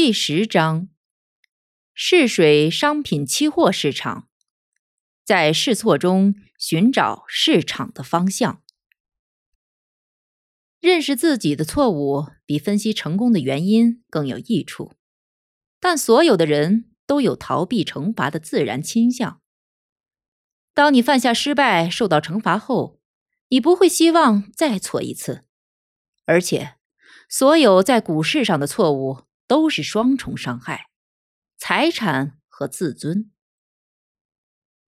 第十章：试水商品期货市场，在试错中寻找市场的方向。认识自己的错误比分析成功的原因更有益处，但所有的人都有逃避惩罚的自然倾向。当你犯下失败受到惩罚后，你不会希望再错一次，而且所有在股市上的错误。都是双重伤害，财产和自尊。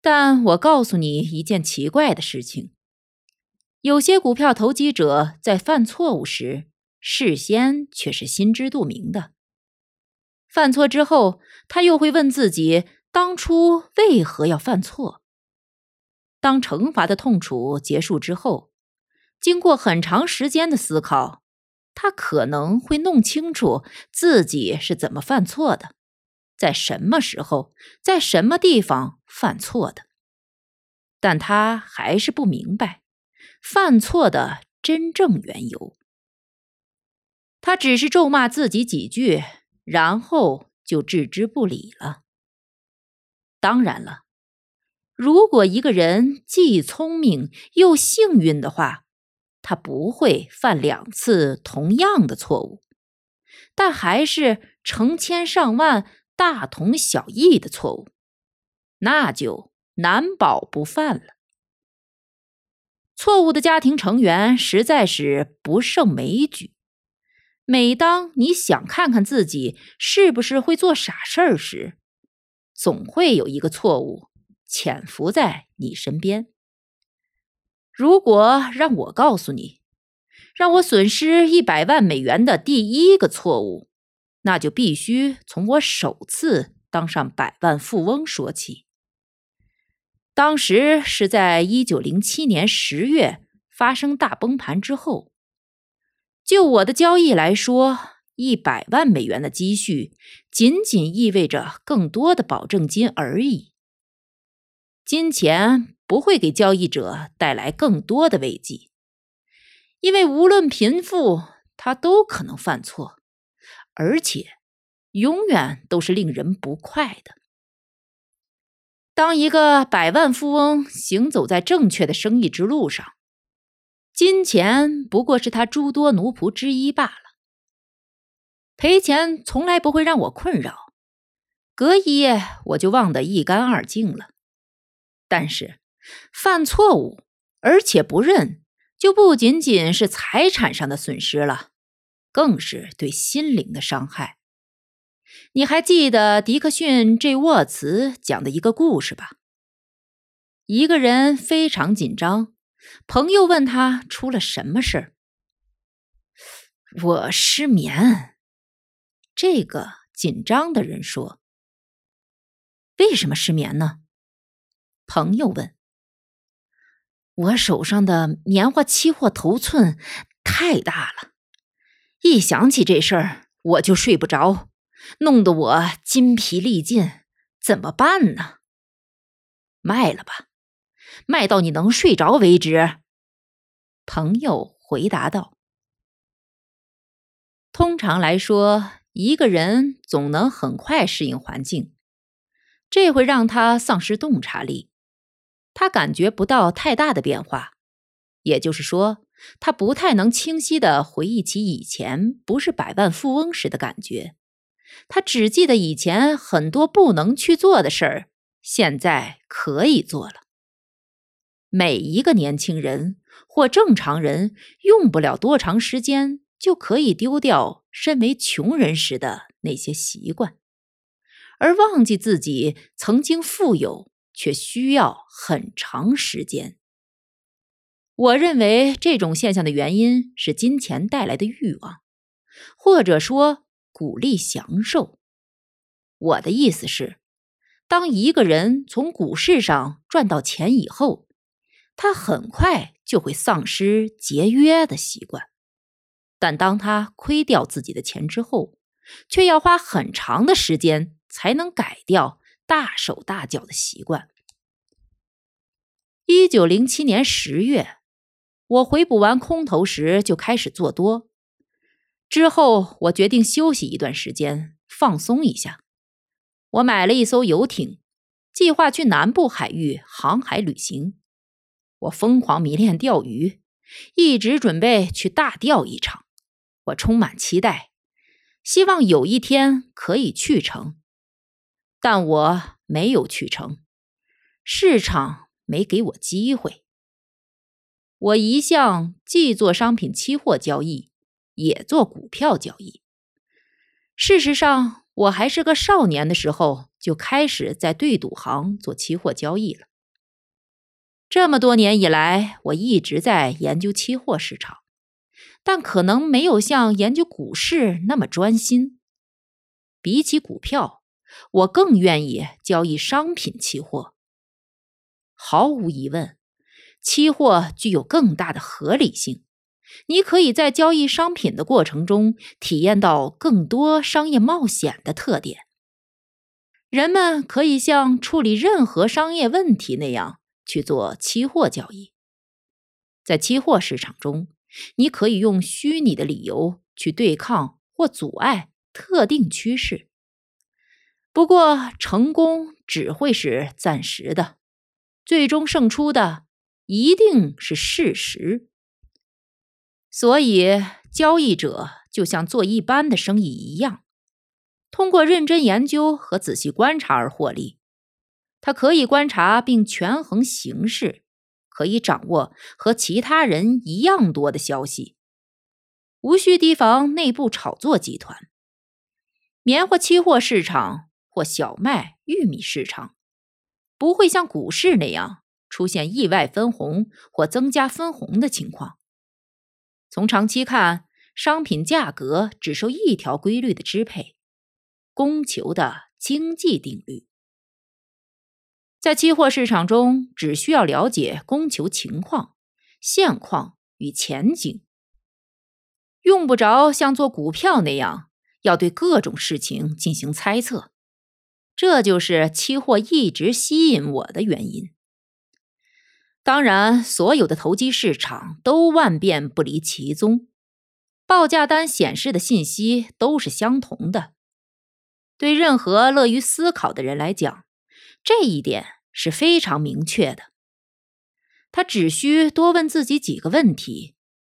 但我告诉你一件奇怪的事情：有些股票投机者在犯错误时，事先却是心知肚明的。犯错之后，他又会问自己当初为何要犯错。当惩罚的痛楚结束之后，经过很长时间的思考。他可能会弄清楚自己是怎么犯错的，在什么时候，在什么地方犯错的，但他还是不明白犯错的真正缘由。他只是咒骂自己几句，然后就置之不理了。当然了，如果一个人既聪明又幸运的话。他不会犯两次同样的错误，但还是成千上万大同小异的错误，那就难保不犯了。错误的家庭成员实在是不胜枚举。每当你想看看自己是不是会做傻事儿时，总会有一个错误潜伏在你身边。如果让我告诉你，让我损失一百万美元的第一个错误，那就必须从我首次当上百万富翁说起。当时是在一九零七年十月发生大崩盘之后。就我的交易来说，一百万美元的积蓄仅仅意味着更多的保证金而已。金钱。不会给交易者带来更多的危机，因为无论贫富，他都可能犯错，而且永远都是令人不快的。当一个百万富翁行走在正确的生意之路上，金钱不过是他诸多奴仆之一罢了。赔钱从来不会让我困扰，隔一夜我就忘得一干二净了。但是。犯错误，而且不认，就不仅仅是财产上的损失了，更是对心灵的伤害。你还记得迪克逊 ·J· 沃茨讲的一个故事吧？一个人非常紧张，朋友问他出了什么事儿。我失眠。这个紧张的人说：“为什么失眠呢？”朋友问。我手上的棉花期货头寸太大了，一想起这事儿我就睡不着，弄得我筋疲力尽，怎么办呢？卖了吧，卖到你能睡着为止。朋友回答道：“通常来说，一个人总能很快适应环境，这会让他丧失洞察力。”他感觉不到太大的变化，也就是说，他不太能清晰的回忆起以前不是百万富翁时的感觉。他只记得以前很多不能去做的事儿，现在可以做了。每一个年轻人或正常人用不了多长时间就可以丢掉身为穷人时的那些习惯，而忘记自己曾经富有。却需要很长时间。我认为这种现象的原因是金钱带来的欲望，或者说鼓励享受。我的意思是，当一个人从股市上赚到钱以后，他很快就会丧失节约的习惯。但当他亏掉自己的钱之后，却要花很长的时间才能改掉大手大脚的习惯。一九零七年十月，我回补完空头时就开始做多。之后，我决定休息一段时间，放松一下。我买了一艘游艇，计划去南部海域航海旅行。我疯狂迷恋钓鱼，一直准备去大钓一场。我充满期待，希望有一天可以去成，但我没有去成，市场没给我机会。我一向既做商品期货交易，也做股票交易。事实上，我还是个少年的时候就开始在对赌行做期货交易了。这么多年以来，我一直在研究期货市场。但可能没有像研究股市那么专心。比起股票，我更愿意交易商品期货。毫无疑问，期货具有更大的合理性。你可以在交易商品的过程中体验到更多商业冒险的特点。人们可以像处理任何商业问题那样去做期货交易。在期货市场中。你可以用虚拟的理由去对抗或阻碍特定趋势，不过成功只会是暂时的，最终胜出的一定是事实。所以，交易者就像做一般的生意一样，通过认真研究和仔细观察而获利。他可以观察并权衡形势。可以掌握和其他人一样多的消息，无需提防内部炒作集团。棉花期货市场或小麦、玉米市场不会像股市那样出现意外分红或增加分红的情况。从长期看，商品价格只受一条规律的支配：供求的经济定律。在期货市场中，只需要了解供求情况、现况与前景，用不着像做股票那样要对各种事情进行猜测。这就是期货一直吸引我的原因。当然，所有的投机市场都万变不离其宗，报价单显示的信息都是相同的。对任何乐于思考的人来讲。这一点是非常明确的。他只需多问自己几个问题，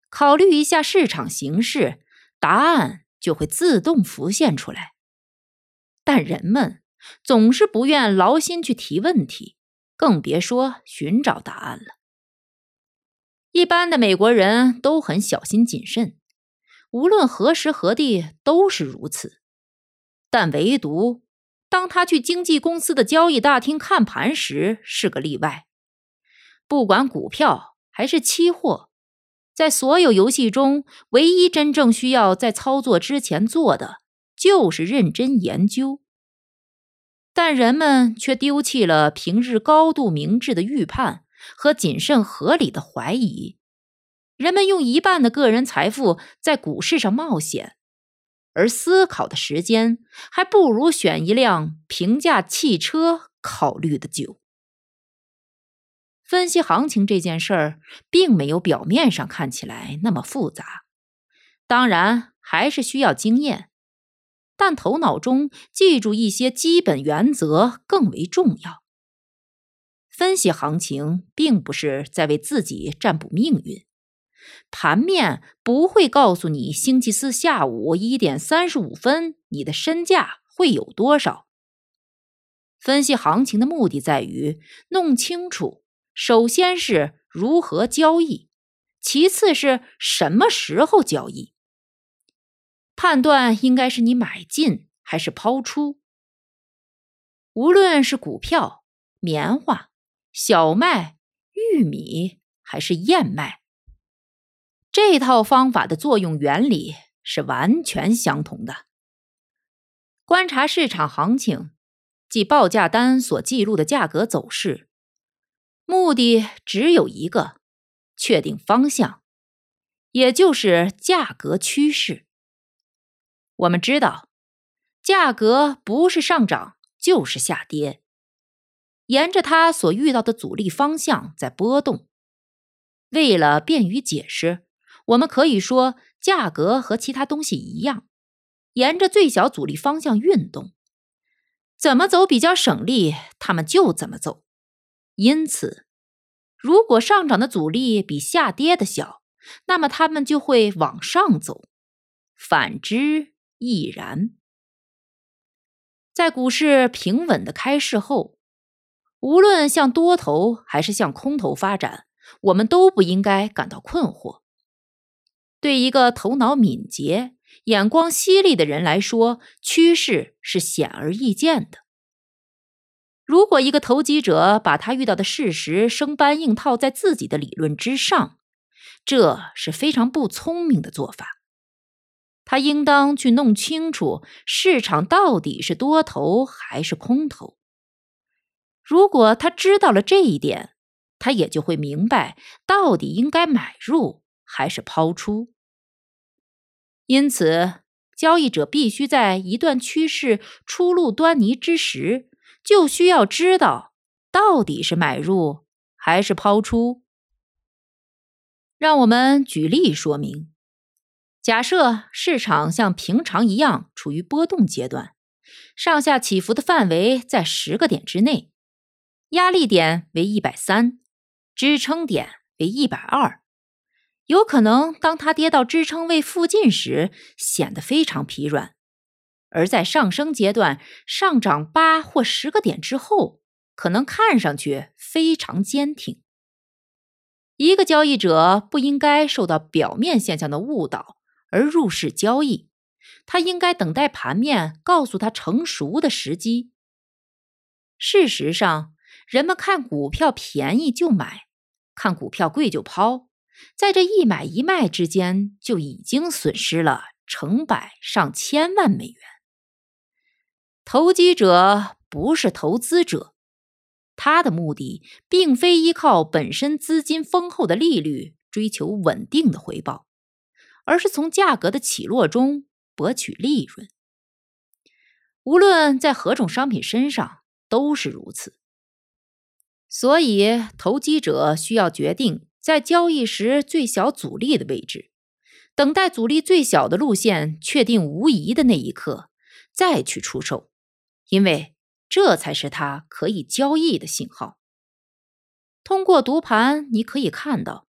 考虑一下市场形势，答案就会自动浮现出来。但人们总是不愿劳心去提问题，更别说寻找答案了。一般的美国人都很小心谨慎，无论何时何地都是如此，但唯独。当他去经纪公司的交易大厅看盘时，是个例外。不管股票还是期货，在所有游戏中，唯一真正需要在操作之前做的，就是认真研究。但人们却丢弃了平日高度明智的预判和谨慎合理的怀疑。人们用一半的个人财富在股市上冒险。而思考的时间，还不如选一辆平价汽车考虑的久。分析行情这件事儿，并没有表面上看起来那么复杂，当然还是需要经验，但头脑中记住一些基本原则更为重要。分析行情，并不是在为自己占卜命运。盘面不会告诉你星期四下午一点三十五分你的身价会有多少。分析行情的目的在于弄清楚，首先是如何交易，其次是什么时候交易，判断应该是你买进还是抛出。无论是股票、棉花、小麦、玉米还是燕麦。这套方法的作用原理是完全相同的。观察市场行情，即报价单所记录的价格走势，目的只有一个：确定方向，也就是价格趋势。我们知道，价格不是上涨就是下跌，沿着它所遇到的阻力方向在波动。为了便于解释，我们可以说，价格和其他东西一样，沿着最小阻力方向运动，怎么走比较省力，它们就怎么走。因此，如果上涨的阻力比下跌的小，那么它们就会往上走；反之亦然。在股市平稳的开市后，无论向多头还是向空头发展。我们都不应该感到困惑。对一个头脑敏捷、眼光犀利的人来说，趋势是显而易见的。如果一个投机者把他遇到的事实生搬硬套在自己的理论之上，这是非常不聪明的做法。他应当去弄清楚市场到底是多头还是空头。如果他知道了这一点，他也就会明白到底应该买入还是抛出。因此，交易者必须在一段趋势初露端倪之时，就需要知道到底是买入还是抛出。让我们举例说明：假设市场像平常一样处于波动阶段，上下起伏的范围在十个点之内，压力点为一百三。支撑点为一百二，有可能当它跌到支撑位附近时，显得非常疲软；而在上升阶段上涨八或十个点之后，可能看上去非常坚挺。一个交易者不应该受到表面现象的误导而入市交易，他应该等待盘面告诉他成熟的时机。事实上，人们看股票便宜就买。看股票贵就抛，在这一买一卖之间就已经损失了成百上千万美元。投机者不是投资者，他的目的并非依靠本身资金丰厚的利率追求稳定的回报，而是从价格的起落中博取利润。无论在何种商品身上都是如此。所以，投机者需要决定在交易时最小阻力的位置，等待阻力最小的路线确定无疑的那一刻，再去出售，因为这才是他可以交易的信号。通过读盘，你可以看到，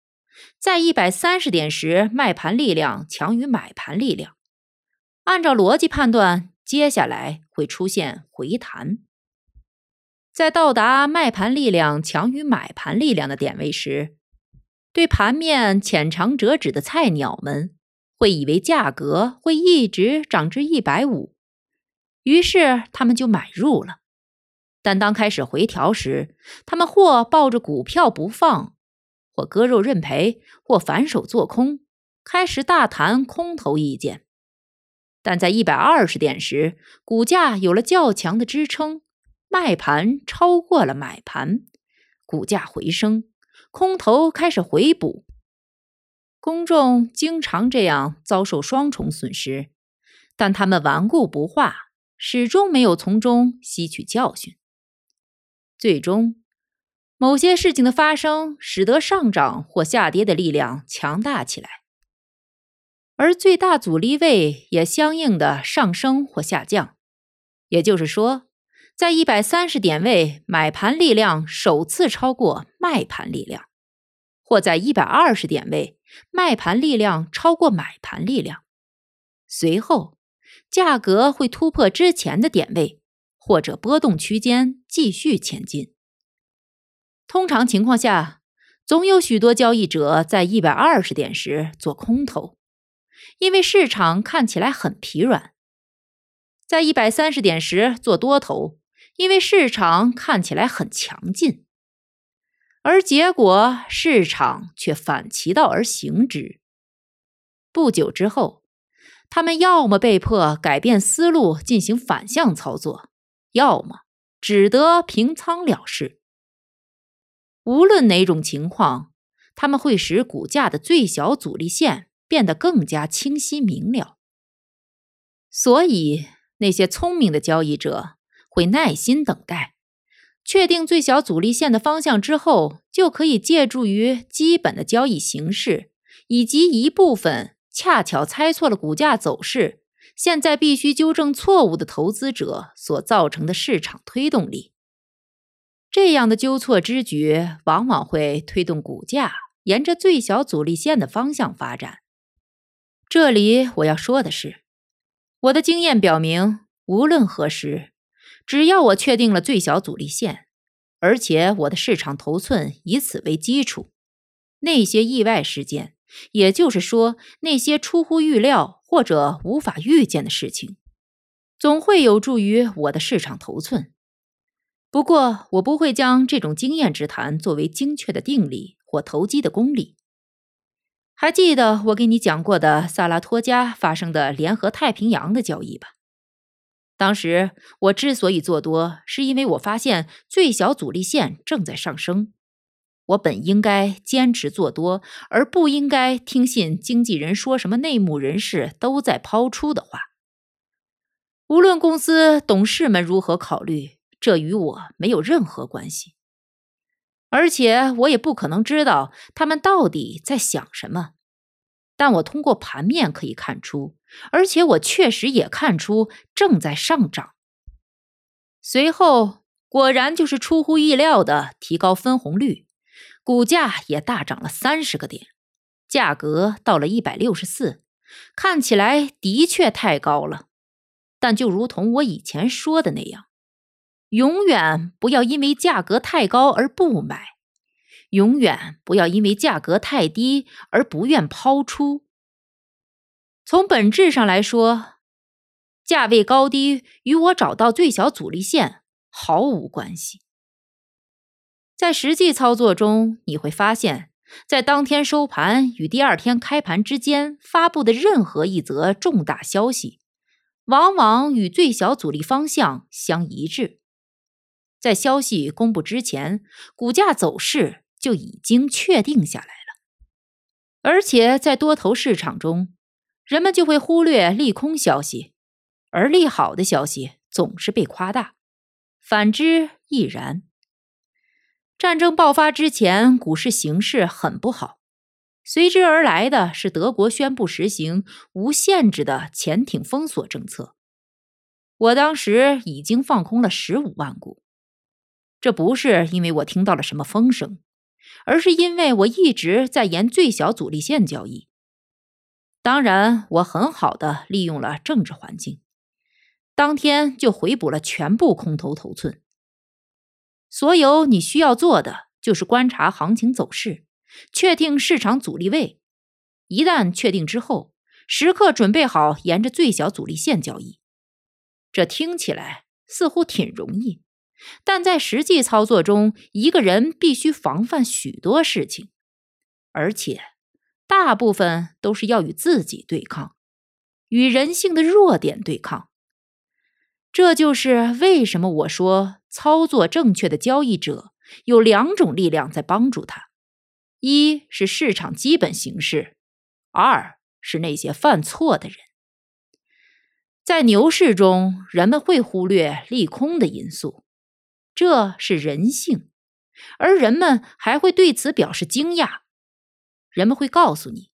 在一百三十点时，卖盘力量强于买盘力量。按照逻辑判断，接下来会出现回弹。在到达卖盘力量强于买盘力量的点位时，对盘面浅尝辄止的菜鸟们会以为价格会一直涨至一百五，于是他们就买入了。但当开始回调时，他们或抱着股票不放，或割肉认赔，或反手做空，开始大谈空头意见。但在一百二十点时，股价有了较强的支撑。卖盘超过了买盘，股价回升，空头开始回补。公众经常这样遭受双重损失，但他们顽固不化，始终没有从中吸取教训。最终，某些事情的发生使得上涨或下跌的力量强大起来，而最大阻力位也相应的上升或下降。也就是说。在一百三十点位，买盘力量首次超过卖盘力量；或在一百二十点位，卖盘力量超过买盘力量。随后，价格会突破之前的点位，或者波动区间继续前进。通常情况下，总有许多交易者在一百二十点时做空头，因为市场看起来很疲软；在一百三十点时做多头。因为市场看起来很强劲，而结果市场却反其道而行之。不久之后，他们要么被迫改变思路进行反向操作，要么只得平仓了事。无论哪种情况，他们会使股价的最小阻力线变得更加清晰明了。所以，那些聪明的交易者会耐心等待，确定最小阻力线的方向之后，就可以借助于基本的交易形式以及一部分恰巧猜错了股价走势，现在必须纠正错误的投资者所造成的市场推动力。这样的纠错之举，往往会推动股价沿着最小阻力线的方向发展。这里我要说的是，我的经验表明，无论何时，只要我确定了最小阻力线，而且我的市场头寸以此为基础，那些意外事件，也就是说那些出乎预料或者无法预见的事情，总会有助于我的市场头寸。不过，我不会将这种经验之谈作为精确的定理或投机的公理。还记得我给你讲过的萨拉托加发生的联合太平洋的交易吧？当时我之所以做多，是因为我发现最小阻力线正在上升。我本应该坚持做多，而不应该听信经纪人说什么内幕人士都在抛出的话。无论公司董事们如何考虑。这与我没有任何关系，而且我也不可能知道他们到底在想什么。但我通过盘面可以看出，而且我确实也看出正在上涨。随后果然就是出乎意料的提高分红率，股价也大涨了三十个点，价格到了一百六十四，看起来的确太高了。但就如同我以前说的那样。永远不要因为价格太高而不买，永远不要因为价格太低而不愿抛出。从本质上来说，价位高低与我找到最小阻力线毫无关系。在实际操作中，你会发现，在当天收盘与第二天开盘之间发布的任何一则重大消息，往往与最小阻力方向相一致。在消息公布之前，股价走势就已经确定下来了。而且在多头市场中，人们就会忽略利空消息，而利好的消息总是被夸大。反之亦然。战争爆发之前，股市形势很不好，随之而来的是德国宣布实行无限制的潜艇封锁政策。我当时已经放空了十五万股。这不是因为我听到了什么风声，而是因为我一直在沿最小阻力线交易。当然，我很好的利用了政治环境，当天就回补了全部空头头寸。所有你需要做的就是观察行情走势，确定市场阻力位。一旦确定之后，时刻准备好沿着最小阻力线交易。这听起来似乎挺容易。但在实际操作中，一个人必须防范许多事情，而且大部分都是要与自己对抗，与人性的弱点对抗。这就是为什么我说，操作正确的交易者有两种力量在帮助他：一是市场基本形势，二是那些犯错的人。在牛市中，人们会忽略利空的因素。这是人性，而人们还会对此表示惊讶。人们会告诉你，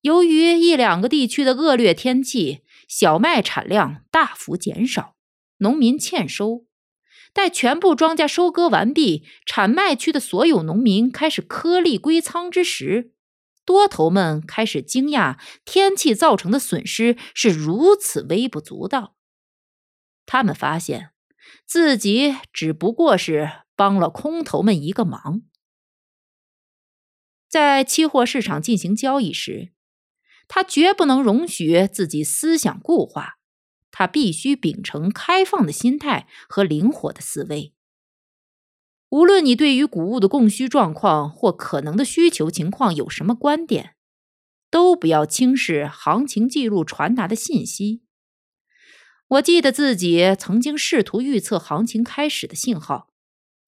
由于一两个地区的恶劣天气，小麦产量大幅减少，农民欠收。待全部庄稼收割完毕，产麦区的所有农民开始颗粒归仓之时，多头们开始惊讶天气造成的损失是如此微不足道。他们发现。自己只不过是帮了空头们一个忙。在期货市场进行交易时，他绝不能容许自己思想固化，他必须秉承开放的心态和灵活的思维。无论你对于谷物的供需状况或可能的需求情况有什么观点，都不要轻视行情记录传达的信息。我记得自己曾经试图预测行情开始的信号，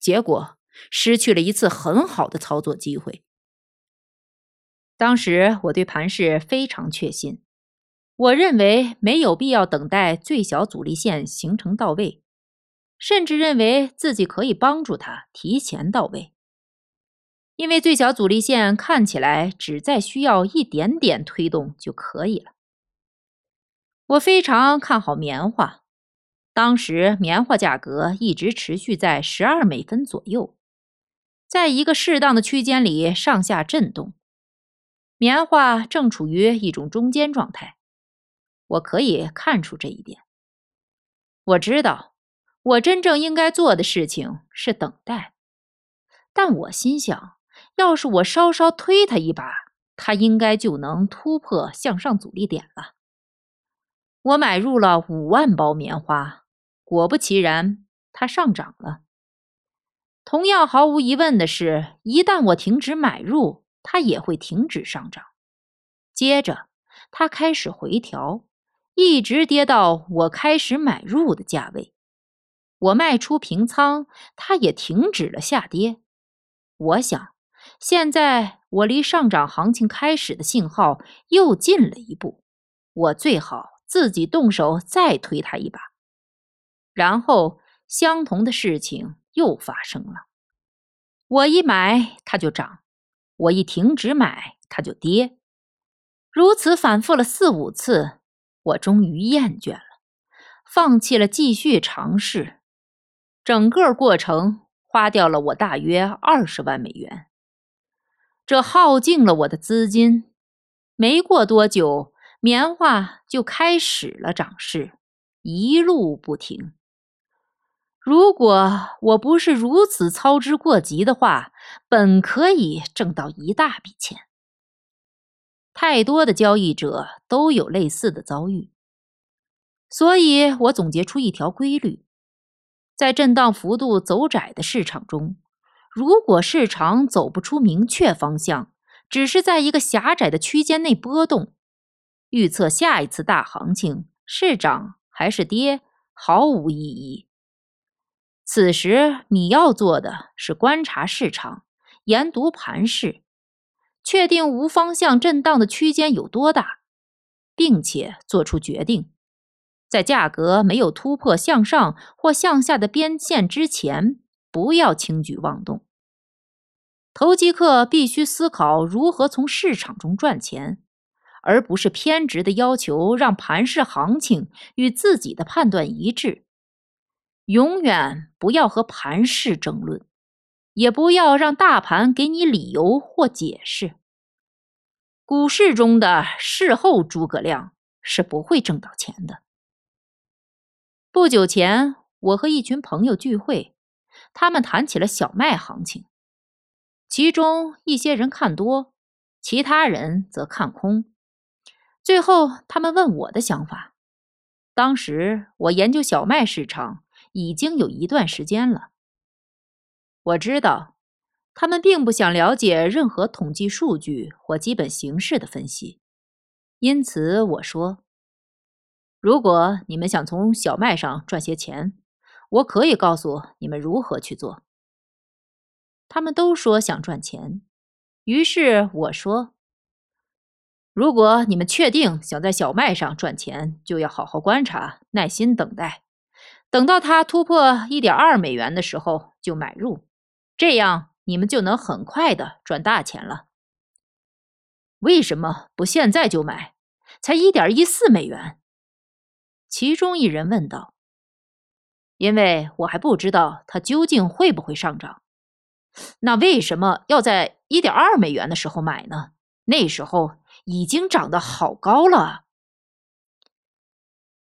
结果失去了一次很好的操作机会。当时我对盘势非常确信，我认为没有必要等待最小阻力线形成到位，甚至认为自己可以帮助它提前到位。因为最小阻力线看起来只在需要一点点推动就可以了。我非常看好棉花，当时棉花价格一直持续在十二美分左右，在一个适当的区间里上下震动，棉花正处于一种中间状态。我可以看出这一点。我知道，我真正应该做的事情是等待，但我心想。要是我稍稍推他一把，他应该就能突破向上阻力点了。我买入了五万包棉花，果不其然，它上涨了。同样毫无疑问的是，一旦我停止买入，它也会停止上涨。接着，它开始回调，一直跌到我开始买入的价位。我卖出平仓，它也停止了下跌。我想。现在我离上涨行情开始的信号又近了一步，我最好自己动手再推他一把。然后相同的事情又发生了：我一买它就涨，我一停止买它就跌，如此反复了四五次，我终于厌倦了，放弃了继续尝试。整个过程花掉了我大约二十万美元。这耗尽了我的资金，没过多久，棉花就开始了涨势，一路不停。如果我不是如此操之过急的话，本可以挣到一大笔钱。太多的交易者都有类似的遭遇，所以我总结出一条规律：在震荡幅度走窄的市场中。如果市场走不出明确方向，只是在一个狭窄的区间内波动，预测下一次大行情是涨还是跌毫无意义。此时你要做的是观察市场，研读盘势，确定无方向震荡的区间有多大，并且做出决定，在价格没有突破向上或向下的边线之前。不要轻举妄动。投机客必须思考如何从市场中赚钱，而不是偏执的要求让盘市行情与自己的判断一致。永远不要和盘市争论，也不要让大盘给你理由或解释。股市中的事后诸葛亮是不会挣到钱的。不久前，我和一群朋友聚会。他们谈起了小麦行情，其中一些人看多，其他人则看空。最后，他们问我的想法。当时我研究小麦市场已经有一段时间了，我知道他们并不想了解任何统计数据或基本形式的分析，因此我说：“如果你们想从小麦上赚些钱。”我可以告诉你们如何去做。他们都说想赚钱，于是我说：“如果你们确定想在小麦上赚钱，就要好好观察，耐心等待，等到它突破一点二美元的时候就买入，这样你们就能很快的赚大钱了。”为什么不现在就买？才一点一四美元。其中一人问道。因为我还不知道它究竟会不会上涨，那为什么要在一点二美元的时候买呢？那时候已经涨得好高了。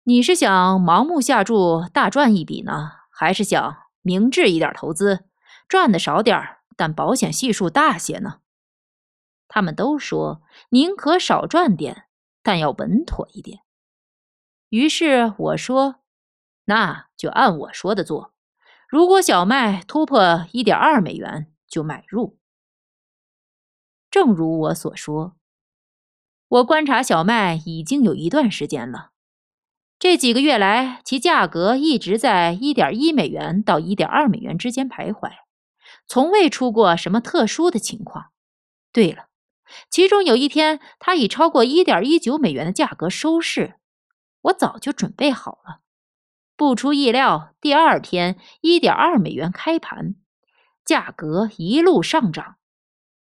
你是想盲目下注大赚一笔呢，还是想明智一点投资，赚的少点儿，但保险系数大些呢？他们都说宁可少赚点，但要稳妥一点。于是我说。那就按我说的做。如果小麦突破一点二美元，就买入。正如我所说，我观察小麦已经有一段时间了，这几个月来，其价格一直在一点一美元到一点二美元之间徘徊，从未出过什么特殊的情况。对了，其中有一天，它以超过一点一九美元的价格收市，我早就准备好了。不出意料，第二天一点二美元开盘，价格一路上涨，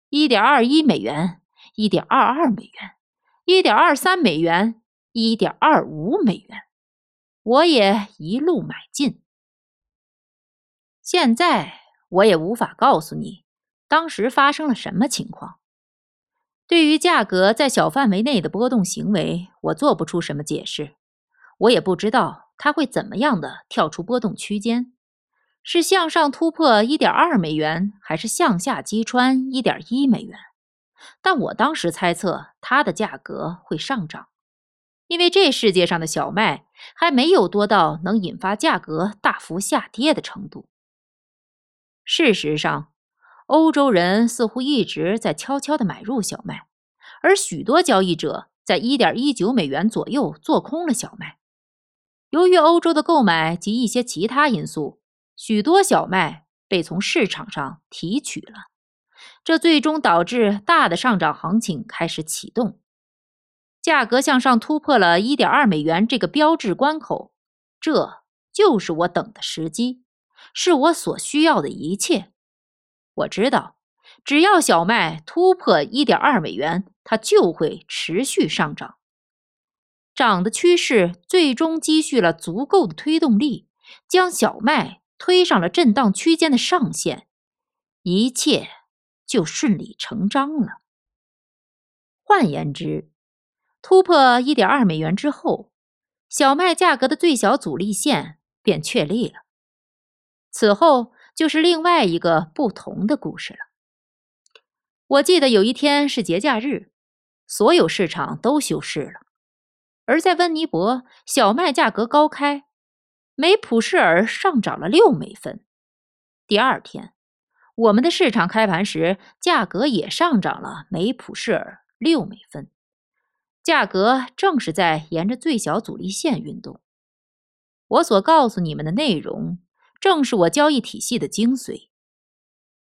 一点二一美元，一点二二美元。一点二三美元，一点二五美元，我也一路买进。现在我也无法告诉你当时发生了什么情况。对于价格在小范围内的波动行为，我做不出什么解释。我也不知道它会怎么样的跳出波动区间，是向上突破一点二美元，还是向下击穿一点一美元。但我当时猜测它的价格会上涨，因为这世界上的小麦还没有多到能引发价格大幅下跌的程度。事实上，欧洲人似乎一直在悄悄地买入小麦，而许多交易者在1.19美元左右做空了小麦。由于欧洲的购买及一些其他因素，许多小麦被从市场上提取了。这最终导致大的上涨行情开始启动，价格向上突破了一点二美元这个标志关口，这就是我等的时机，是我所需要的一切。我知道，只要小麦突破一点二美元，它就会持续上涨，涨的趋势最终积蓄了足够的推动力，将小麦推上了震荡区间的上限，一切。就顺理成章了。换言之，突破一点二美元之后，小麦价格的最小阻力线便确立了。此后就是另外一个不同的故事了。我记得有一天是节假日，所有市场都休市了。而在温尼伯，小麦价格高开，每普式尔上涨了六美分。第二天。我们的市场开盘时，价格也上涨了每普式尔六美分，价格正是在沿着最小阻力线运动。我所告诉你们的内容，正是我交易体系的精髓，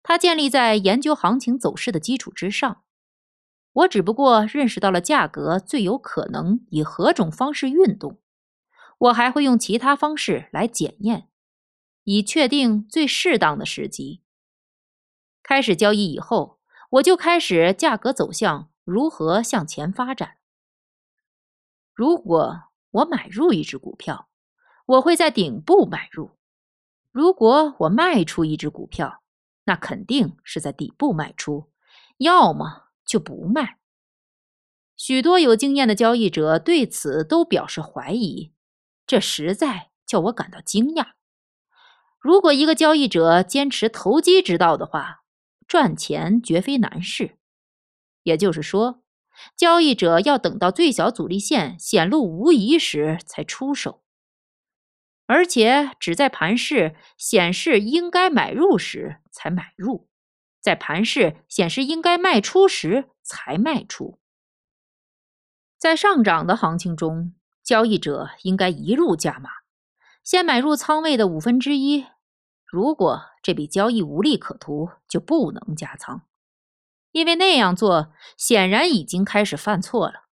它建立在研究行情走势的基础之上。我只不过认识到了价格最有可能以何种方式运动，我还会用其他方式来检验，以确定最适当的时机。开始交易以后，我就开始价格走向如何向前发展。如果我买入一只股票，我会在顶部买入；如果我卖出一只股票，那肯定是在底部卖出，要么就不卖。许多有经验的交易者对此都表示怀疑，这实在叫我感到惊讶。如果一个交易者坚持投机之道的话，赚钱绝非难事，也就是说，交易者要等到最小阻力线显露无疑时才出手，而且只在盘势显示应该买入时才买入，在盘势显示应该卖出时才卖出。在上涨的行情中，交易者应该一路加码，先买入仓位的五分之一。如果这笔交易无利可图，就不能加仓，因为那样做显然已经开始犯错了，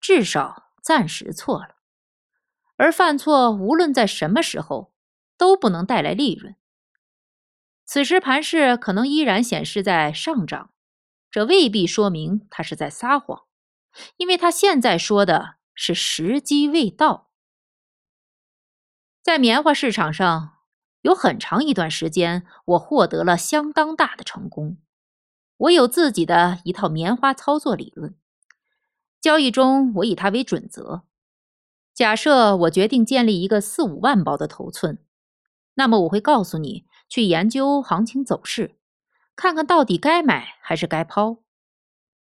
至少暂时错了。而犯错无论在什么时候都不能带来利润。此时盘势可能依然显示在上涨，这未必说明他是在撒谎，因为他现在说的是时机未到。在棉花市场上。有很长一段时间，我获得了相当大的成功。我有自己的一套棉花操作理论，交易中我以它为准则。假设我决定建立一个四五万包的头寸，那么我会告诉你去研究行情走势，看看到底该买还是该抛。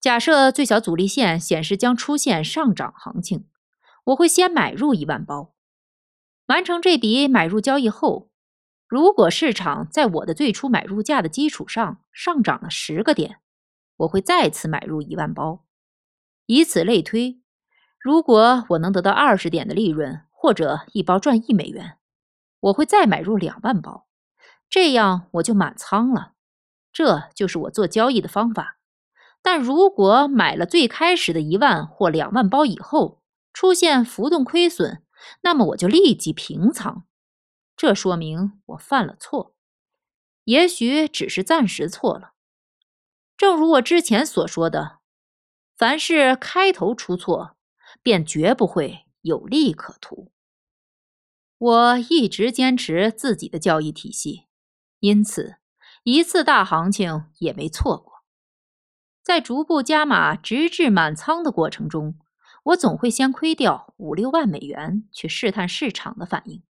假设最小阻力线显示将出现上涨行情，我会先买入一万包，完成这笔买入交易后。如果市场在我的最初买入价的基础上上涨了十个点，我会再次买入一万包。以此类推，如果我能得到二十点的利润，或者一包赚一美元，我会再买入两万包，这样我就满仓了。这就是我做交易的方法。但如果买了最开始的一万或两万包以后出现浮动亏损，那么我就立即平仓。这说明我犯了错，也许只是暂时错了。正如我之前所说的，凡是开头出错，便绝不会有利可图。我一直坚持自己的交易体系，因此一次大行情也没错过。在逐步加码直至满仓的过程中，我总会先亏掉五六万美元去试探市场的反应。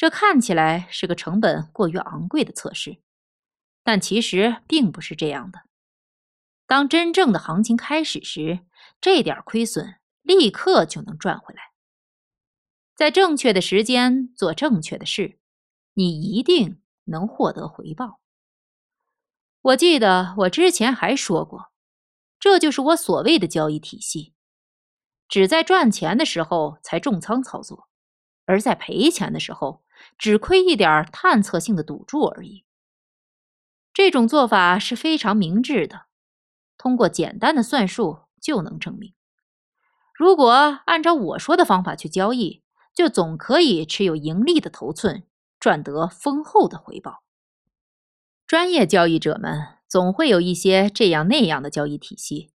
这看起来是个成本过于昂贵的测试，但其实并不是这样的。当真正的行情开始时，这点亏损立刻就能赚回来。在正确的时间做正确的事，你一定能获得回报。我记得我之前还说过，这就是我所谓的交易体系，只在赚钱的时候才重仓操作，而在赔钱的时候只亏一点探测性的赌注而已。这种做法是非常明智的，通过简单的算术就能证明。如果按照我说的方法去交易，就总可以持有盈利的头寸，赚得丰厚的回报。专业交易者们总会有一些这样那样的交易体系，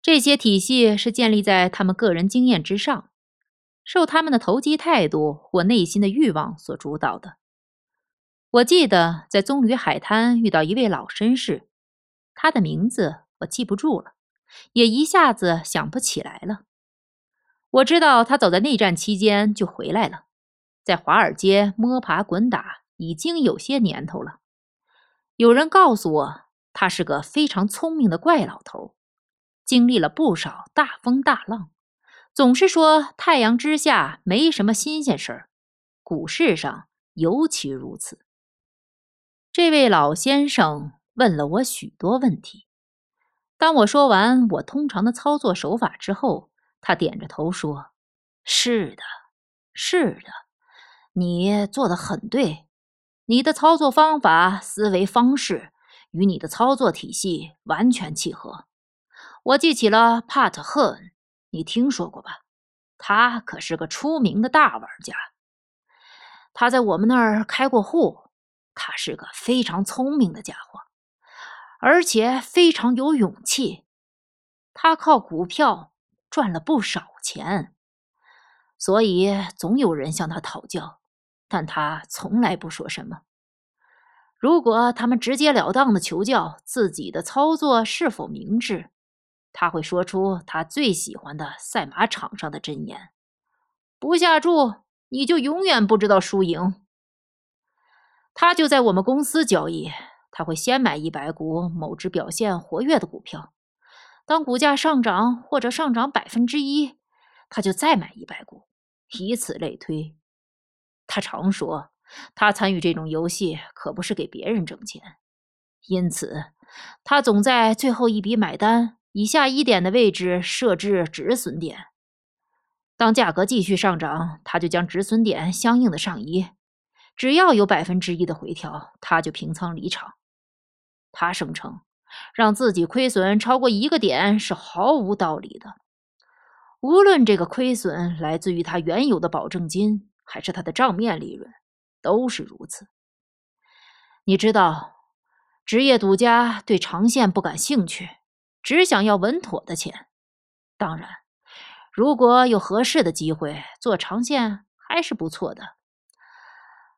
这些体系是建立在他们个人经验之上，受他们的投机态度或内心的欲望所主导的。我记得在棕榈海滩遇到一位老绅士，他的名字我记不住了，也一下子想不起来了。我知道他走在内战期间就回来了，在华尔街摸爬滚打已经有些年头了。有人告诉我，他是个非常聪明的怪老头，经历了不少大风大浪，总是说太阳之下没什么新鲜事儿，股市上尤其如此。这位老先生问了我许多问题，当我说完我通常的操作手法之后，他点着头说：“是的，是的，你做的很对。”你的操作方法、思维方式与你的操作体系完全契合。我记起了帕特·赫恩，你听说过吧？他可是个出名的大玩家。他在我们那儿开过户。他是个非常聪明的家伙，而且非常有勇气。他靠股票赚了不少钱，所以总有人向他讨教。但他从来不说什么。如果他们直截了当的求教自己的操作是否明智，他会说出他最喜欢的赛马场上的箴言：“不下注，你就永远不知道输赢。”他就在我们公司交易，他会先买一百股某只表现活跃的股票，当股价上涨或者上涨百分之一，他就再买一百股，以此类推。他常说，他参与这种游戏可不是给别人挣钱，因此他总在最后一笔买单以下一点的位置设置止损点。当价格继续上涨，他就将止损点相应的上移。只要有百分之一的回调，他就平仓离场。他声称，让自己亏损超过一个点是毫无道理的，无论这个亏损来自于他原有的保证金。还是他的账面利润都是如此。你知道，职业赌家对长线不感兴趣，只想要稳妥的钱。当然，如果有合适的机会做长线，还是不错的。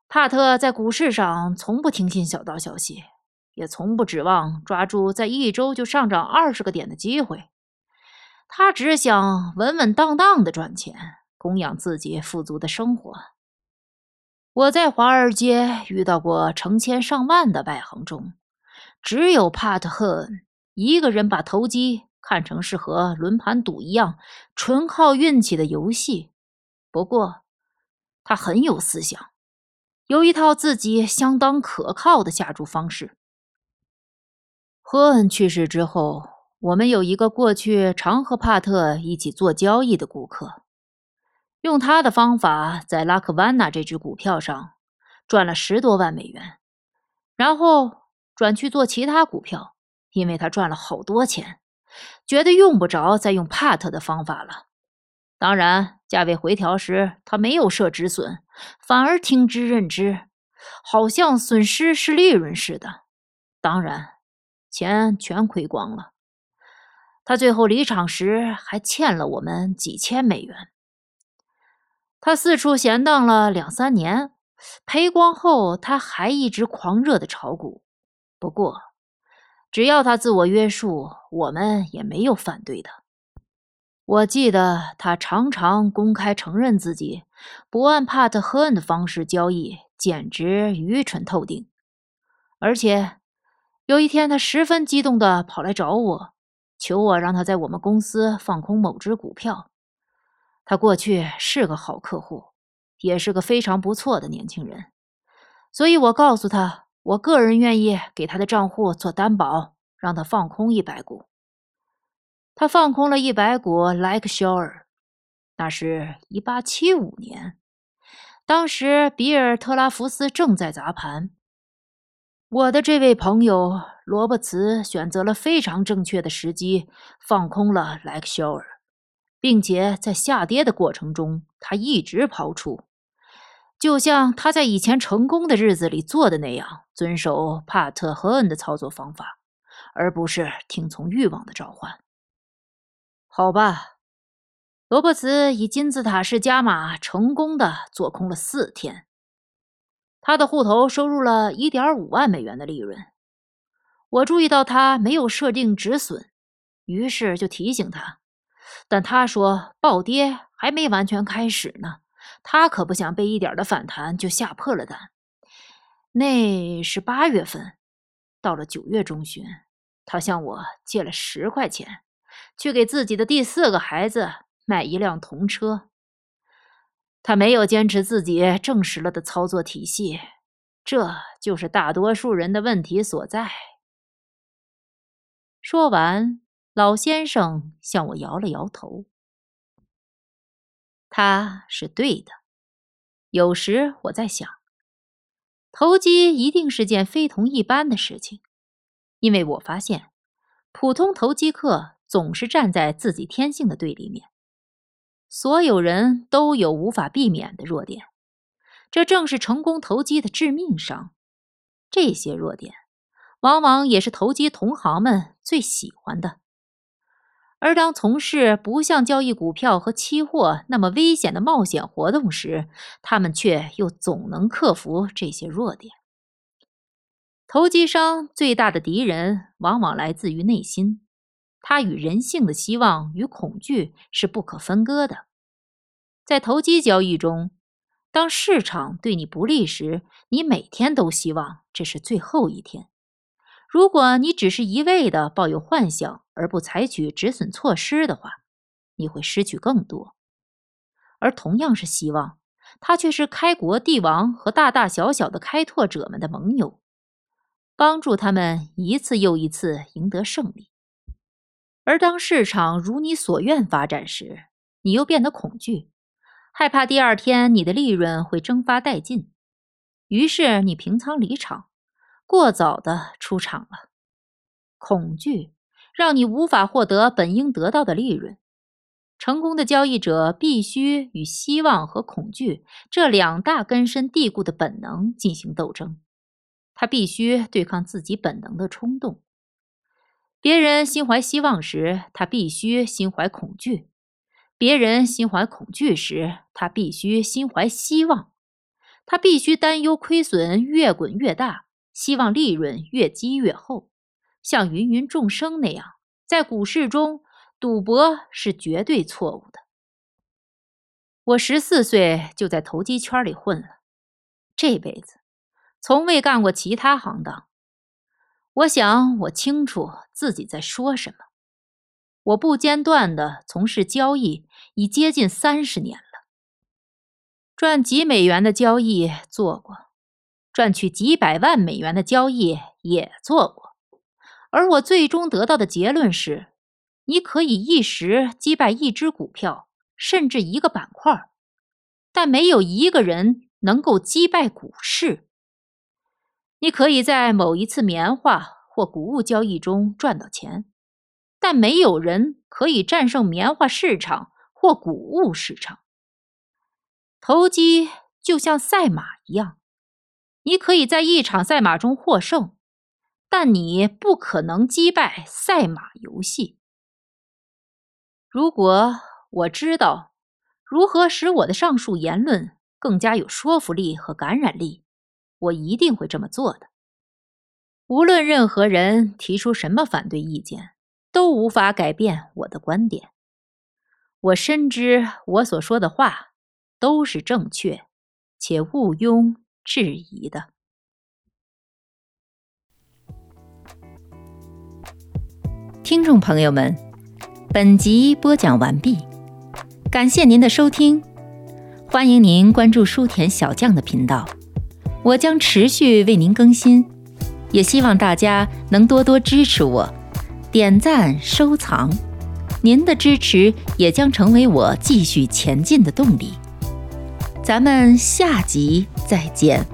帕特在股市上从不听信小道消息，也从不指望抓住在一周就上涨二十个点的机会。他只想稳稳当当的赚钱。供养自己富足的生活。我在华尔街遇到过成千上万的外行中，只有帕特·赫恩一个人把投机看成是和轮盘赌一样纯靠运气的游戏。不过，他很有思想，有一套自己相当可靠的下注方式。赫恩去世之后，我们有一个过去常和帕特一起做交易的顾客，用他的方法在拉克万纳这只股票上赚了十多万美元，然后转去做其他股票，因为他赚了好多钱，觉得用不着再用帕特的方法了。当然，价位回调时他没有设止损，反而听之任之，好像损失是利润似的。当然，钱全亏光了。他最后离场时还欠了我们几千美元。他四处闲荡了两三年，赔光后他还一直狂热的炒股。不过，只要他自我约束，我们也没有反对的。我记得他常常公开承认自己不按帕特·赫恩的方式交易，简直愚蠢透顶。而且有一天，他十分激动地跑来找我。求我让他在我们公司放空某只股票。他过去是个好客户，也是个非常不错的年轻人，所以我告诉他，我个人愿意给他的账户做担保，让他放空一百股。他放空了一百股 Like Shore，那是一八七五年，当时比尔特拉福斯正在砸盘。我的这位朋友罗伯茨选择了非常正确的时机，放空了莱克肖尔，并且在下跌的过程中，他一直抛出，就像他在以前成功的日子里做的那样，遵守帕特和恩的操作方法，而不是听从欲望的召唤。好吧，罗伯茨以金字塔式加码，成功的做空了四天。他的户头收入了一点五万美元的利润。我注意到他没有设定止损，于是就提醒他。但他说暴跌还没完全开始呢，他可不想被一点的反弹就吓破了胆。那是八月份，到了九月中旬，他向我借了十块钱，去给自己的第四个孩子买一辆童车。他没有坚持自己证实了的操作体系，这就是大多数人的问题所在。说完，老先生向我摇了摇头。他是对的。有时我在想，投机一定是件非同一般的事情，因为我发现，普通投机客总是站在自己天性的对立面。所有人都有无法避免的弱点，这正是成功投机的致命伤。这些弱点，往往也是投机同行们最喜欢的。而当从事不像交易股票和期货那么危险的冒险活动时，他们却又总能克服这些弱点。投机商最大的敌人，往往来自于内心。它与人性的希望与恐惧是不可分割的。在投机交易中，当市场对你不利时，你每天都希望这是最后一天。如果你只是一味的抱有幻想而不采取止损措施的话，你会失去更多。而同样是希望，他却是开国帝王和大大小小的开拓者们的盟友，帮助他们一次又一次赢得胜利。而当市场如你所愿发展时，你又变得恐惧，害怕第二天你的利润会蒸发殆尽，于是你平仓离场，过早的出场了。恐惧让你无法获得本应得到的利润。成功的交易者必须与希望和恐惧这两大根深蒂固的本能进行斗争，他必须对抗自己本能的冲动。别人心怀希望时，他必须心怀恐惧；别人心怀恐惧时，他必须心怀希望。他必须担忧亏损越滚越大，希望利润越积越厚，像芸芸众生那样。在股市中，赌博是绝对错误的。我十四岁就在投机圈里混了，这辈子从未干过其他行当。我想，我清楚自己在说什么。我不间断的从事交易已接近三十年了，赚几美元的交易做过，赚取几百万美元的交易也做过。而我最终得到的结论是，你可以一时击败一只股票，甚至一个板块，但没有一个人能够击败股市。你可以在某一次棉花或谷物交易中赚到钱，但没有人可以战胜棉花市场或谷物市场。投机就像赛马一样，你可以在一场赛马中获胜，但你不可能击败赛马游戏。如果我知道如何使我的上述言论更加有说服力和感染力。我一定会这么做的。无论任何人提出什么反对意见，都无法改变我的观点。我深知我所说的话都是正确且毋庸置疑的。听众朋友们，本集播讲完毕，感谢您的收听，欢迎您关注书田小将的频道。我将持续为您更新，也希望大家能多多支持我，点赞收藏，您的支持也将成为我继续前进的动力。咱们下集再见。